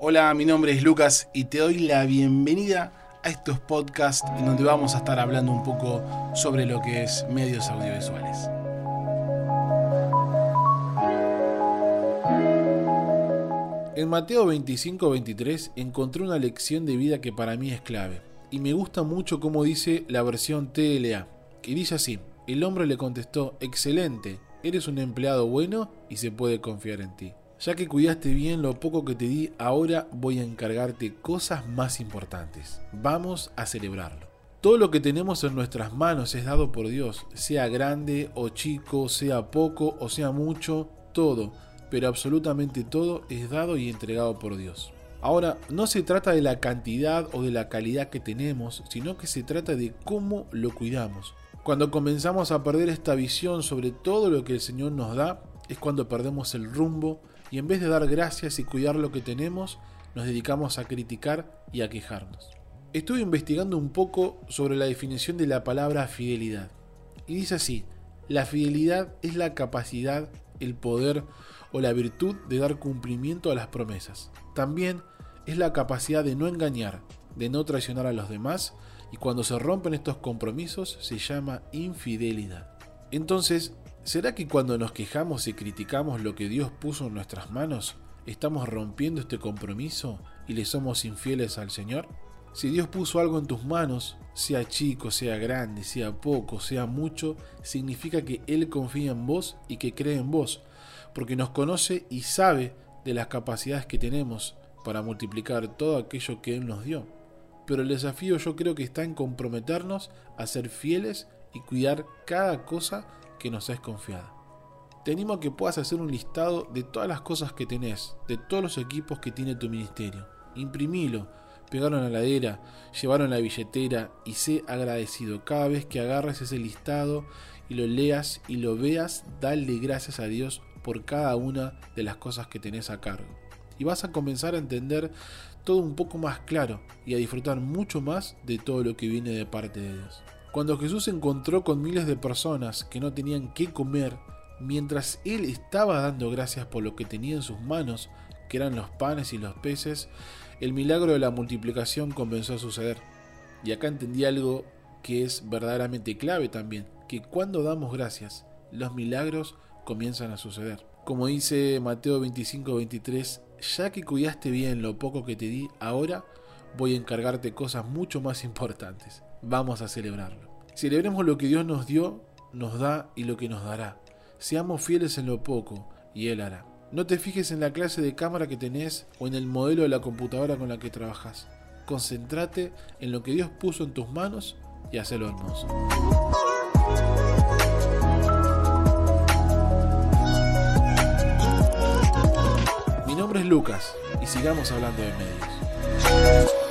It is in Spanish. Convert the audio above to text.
Hola, mi nombre es Lucas y te doy la bienvenida a estos podcasts en donde vamos a estar hablando un poco sobre lo que es medios audiovisuales. En Mateo 25-23 encontré una lección de vida que para mí es clave y me gusta mucho como dice la versión TLA, y dice así, el hombre le contestó, excelente, eres un empleado bueno y se puede confiar en ti. Ya que cuidaste bien lo poco que te di, ahora voy a encargarte cosas más importantes. Vamos a celebrarlo. Todo lo que tenemos en nuestras manos es dado por Dios, sea grande o chico, sea poco o sea mucho, todo, pero absolutamente todo es dado y entregado por Dios. Ahora, no se trata de la cantidad o de la calidad que tenemos, sino que se trata de cómo lo cuidamos. Cuando comenzamos a perder esta visión sobre todo lo que el Señor nos da, es cuando perdemos el rumbo y en vez de dar gracias y cuidar lo que tenemos, nos dedicamos a criticar y a quejarnos. Estuve investigando un poco sobre la definición de la palabra fidelidad. Y dice así, la fidelidad es la capacidad, el poder o la virtud de dar cumplimiento a las promesas. También es la capacidad de no engañar, de no traicionar a los demás y cuando se rompen estos compromisos se llama infidelidad. Entonces, ¿Será que cuando nos quejamos y criticamos lo que Dios puso en nuestras manos, estamos rompiendo este compromiso y le somos infieles al Señor? Si Dios puso algo en tus manos, sea chico, sea grande, sea poco, sea mucho, significa que Él confía en vos y que cree en vos, porque nos conoce y sabe de las capacidades que tenemos para multiplicar todo aquello que Él nos dio. Pero el desafío yo creo que está en comprometernos a ser fieles y cuidar cada cosa que nos es confiada. Te animo a que puedas hacer un listado de todas las cosas que tenés, de todos los equipos que tiene tu ministerio. Imprimilo, pegalo en la ladera, llevarlo en la billetera y sé agradecido. Cada vez que agarres ese listado y lo leas y lo veas, dale gracias a Dios por cada una de las cosas que tenés a cargo. Y vas a comenzar a entender todo un poco más claro y a disfrutar mucho más de todo lo que viene de parte de Dios. Cuando Jesús se encontró con miles de personas que no tenían qué comer, mientras él estaba dando gracias por lo que tenía en sus manos, que eran los panes y los peces, el milagro de la multiplicación comenzó a suceder. Y acá entendí algo que es verdaderamente clave también, que cuando damos gracias, los milagros comienzan a suceder. Como dice Mateo 25-23, ya que cuidaste bien lo poco que te di, ahora voy a encargarte cosas mucho más importantes vamos a celebrarlo. Celebremos lo que Dios nos dio, nos da y lo que nos dará. Seamos fieles en lo poco y Él hará. No te fijes en la clase de cámara que tenés o en el modelo de la computadora con la que trabajas. Concéntrate en lo que Dios puso en tus manos y hazlo hermoso. Mi nombre es Lucas y sigamos hablando de medios.